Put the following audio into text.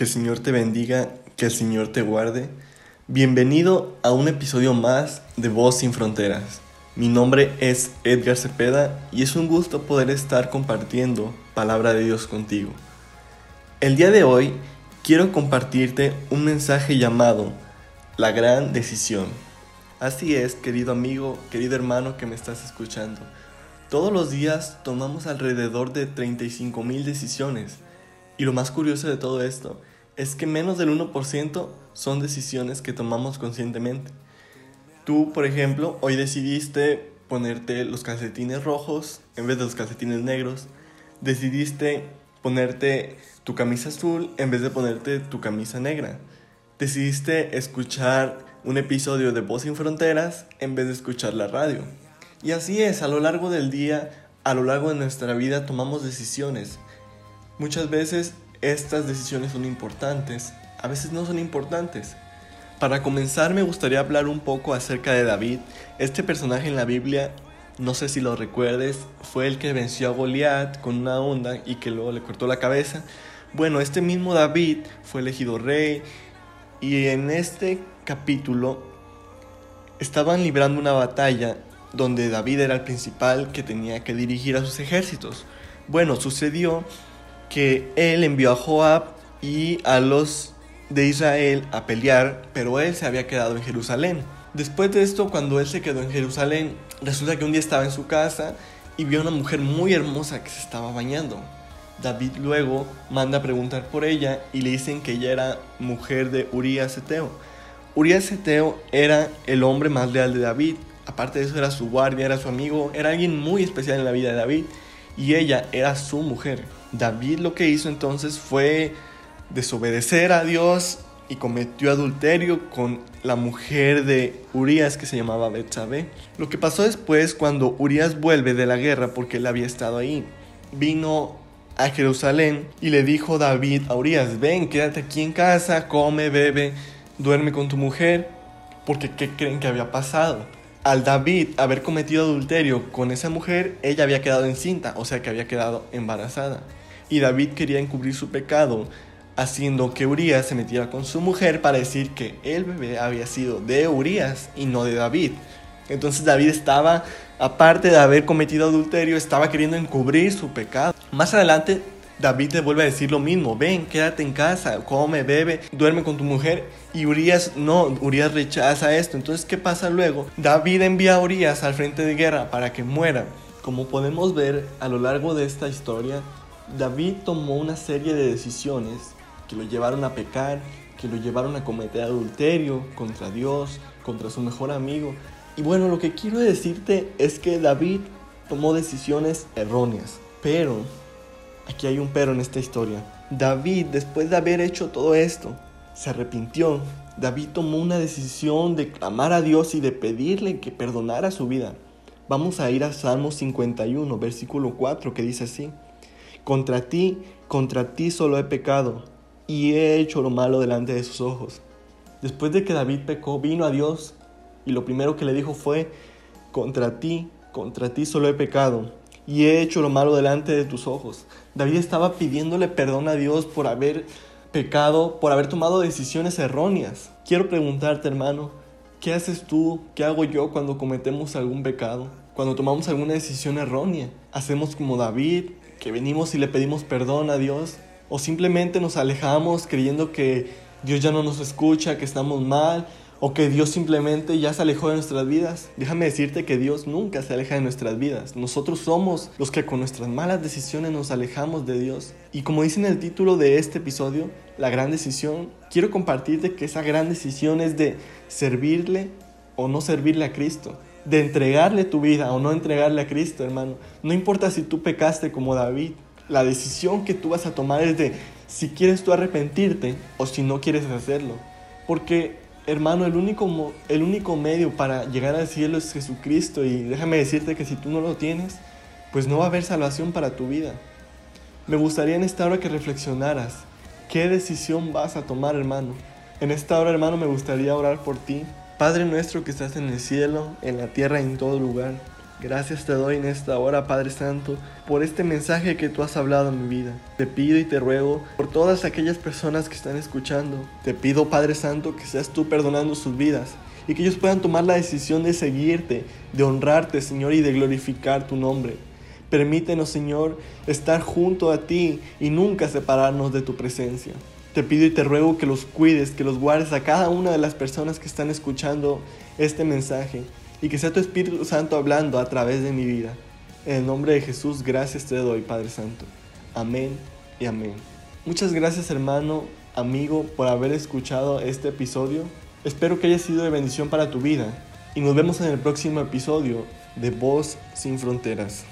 Que el Señor te bendiga, que el Señor te guarde. Bienvenido a un episodio más de Voz sin Fronteras. Mi nombre es Edgar Cepeda y es un gusto poder estar compartiendo palabra de Dios contigo. El día de hoy quiero compartirte un mensaje llamado La gran decisión. Así es, querido amigo, querido hermano que me estás escuchando. Todos los días tomamos alrededor de 35 mil decisiones. Y lo más curioso de todo esto es que menos del 1% son decisiones que tomamos conscientemente. Tú, por ejemplo, hoy decidiste ponerte los calcetines rojos en vez de los calcetines negros. Decidiste ponerte tu camisa azul en vez de ponerte tu camisa negra. Decidiste escuchar un episodio de Voz sin Fronteras en vez de escuchar la radio. Y así es, a lo largo del día, a lo largo de nuestra vida tomamos decisiones. Muchas veces estas decisiones son importantes, a veces no son importantes. Para comenzar me gustaría hablar un poco acerca de David. Este personaje en la Biblia, no sé si lo recuerdes, fue el que venció a Goliat con una onda y que luego le cortó la cabeza. Bueno, este mismo David fue elegido rey y en este capítulo estaban librando una batalla donde David era el principal que tenía que dirigir a sus ejércitos. Bueno, sucedió que él envió a Joab y a los de Israel a pelear, pero él se había quedado en Jerusalén. Después de esto, cuando él se quedó en Jerusalén, resulta que un día estaba en su casa y vio a una mujer muy hermosa que se estaba bañando. David luego manda a preguntar por ella y le dicen que ella era mujer de Urias Eteo. Urias Eteo era el hombre más leal de David aparte de eso era su guardia, era su amigo, era alguien muy especial en la vida de David y ella era su mujer. David lo que hizo entonces fue desobedecer a Dios y cometió adulterio con la mujer de Urias que se llamaba Betsabé. Lo que pasó después cuando Urias vuelve de la guerra porque él había estado ahí, vino a Jerusalén y le dijo David a Urias, ven, quédate aquí en casa, come, bebe, duerme con tu mujer, porque ¿qué creen que había pasado? al David haber cometido adulterio con esa mujer, ella había quedado encinta, o sea que había quedado embarazada. Y David quería encubrir su pecado, haciendo que Urias se metiera con su mujer para decir que el bebé había sido de Urias y no de David. Entonces David estaba, aparte de haber cometido adulterio, estaba queriendo encubrir su pecado. Más adelante David le vuelve a decir lo mismo, ven, quédate en casa, come, bebe, duerme con tu mujer. Y Urias no, Urias rechaza esto. Entonces, ¿qué pasa luego? David envía a Urias al frente de guerra para que muera. Como podemos ver a lo largo de esta historia, David tomó una serie de decisiones que lo llevaron a pecar, que lo llevaron a cometer adulterio contra Dios, contra su mejor amigo. Y bueno, lo que quiero decirte es que David tomó decisiones erróneas, pero Aquí hay un pero en esta historia. David, después de haber hecho todo esto, se arrepintió. David tomó una decisión de clamar a Dios y de pedirle que perdonara su vida. Vamos a ir a Salmo 51, versículo 4, que dice así. Contra ti, contra ti solo he pecado y he hecho lo malo delante de sus ojos. Después de que David pecó, vino a Dios y lo primero que le dijo fue, contra ti, contra ti solo he pecado y he hecho lo malo delante de tus ojos. David estaba pidiéndole perdón a Dios por haber pecado, por haber tomado decisiones erróneas. Quiero preguntarte, hermano, ¿qué haces tú? ¿Qué hago yo cuando cometemos algún pecado? Cuando tomamos alguna decisión errónea. ¿Hacemos como David, que venimos y le pedimos perdón a Dios? ¿O simplemente nos alejamos creyendo que Dios ya no nos escucha, que estamos mal o que Dios simplemente ya se alejó de nuestras vidas. Déjame decirte que Dios nunca se aleja de nuestras vidas. Nosotros somos los que con nuestras malas decisiones nos alejamos de Dios. Y como dice en el título de este episodio, la gran decisión, quiero compartirte que esa gran decisión es de servirle o no servirle a Cristo. De entregarle tu vida o no entregarle a Cristo, hermano. No importa si tú pecaste como David. La decisión que tú vas a tomar es de si quieres tú arrepentirte o si no quieres hacerlo. Porque Hermano, el único, el único medio para llegar al cielo es Jesucristo y déjame decirte que si tú no lo tienes, pues no va a haber salvación para tu vida. Me gustaría en esta hora que reflexionaras, ¿qué decisión vas a tomar, hermano? En esta hora, hermano, me gustaría orar por ti. Padre nuestro que estás en el cielo, en la tierra, en todo lugar. Gracias te doy en esta hora, Padre Santo, por este mensaje que tú has hablado en mi vida. Te pido y te ruego por todas aquellas personas que están escuchando. Te pido, Padre Santo, que seas tú perdonando sus vidas y que ellos puedan tomar la decisión de seguirte, de honrarte, Señor, y de glorificar tu nombre. Permítenos, Señor, estar junto a ti y nunca separarnos de tu presencia. Te pido y te ruego que los cuides, que los guardes a cada una de las personas que están escuchando este mensaje y que sea tu Espíritu Santo hablando a través de mi vida. En el nombre de Jesús, gracias te doy, Padre Santo. Amén y amén. Muchas gracias hermano, amigo, por haber escuchado este episodio. Espero que haya sido de bendición para tu vida y nos vemos en el próximo episodio de Voz sin Fronteras.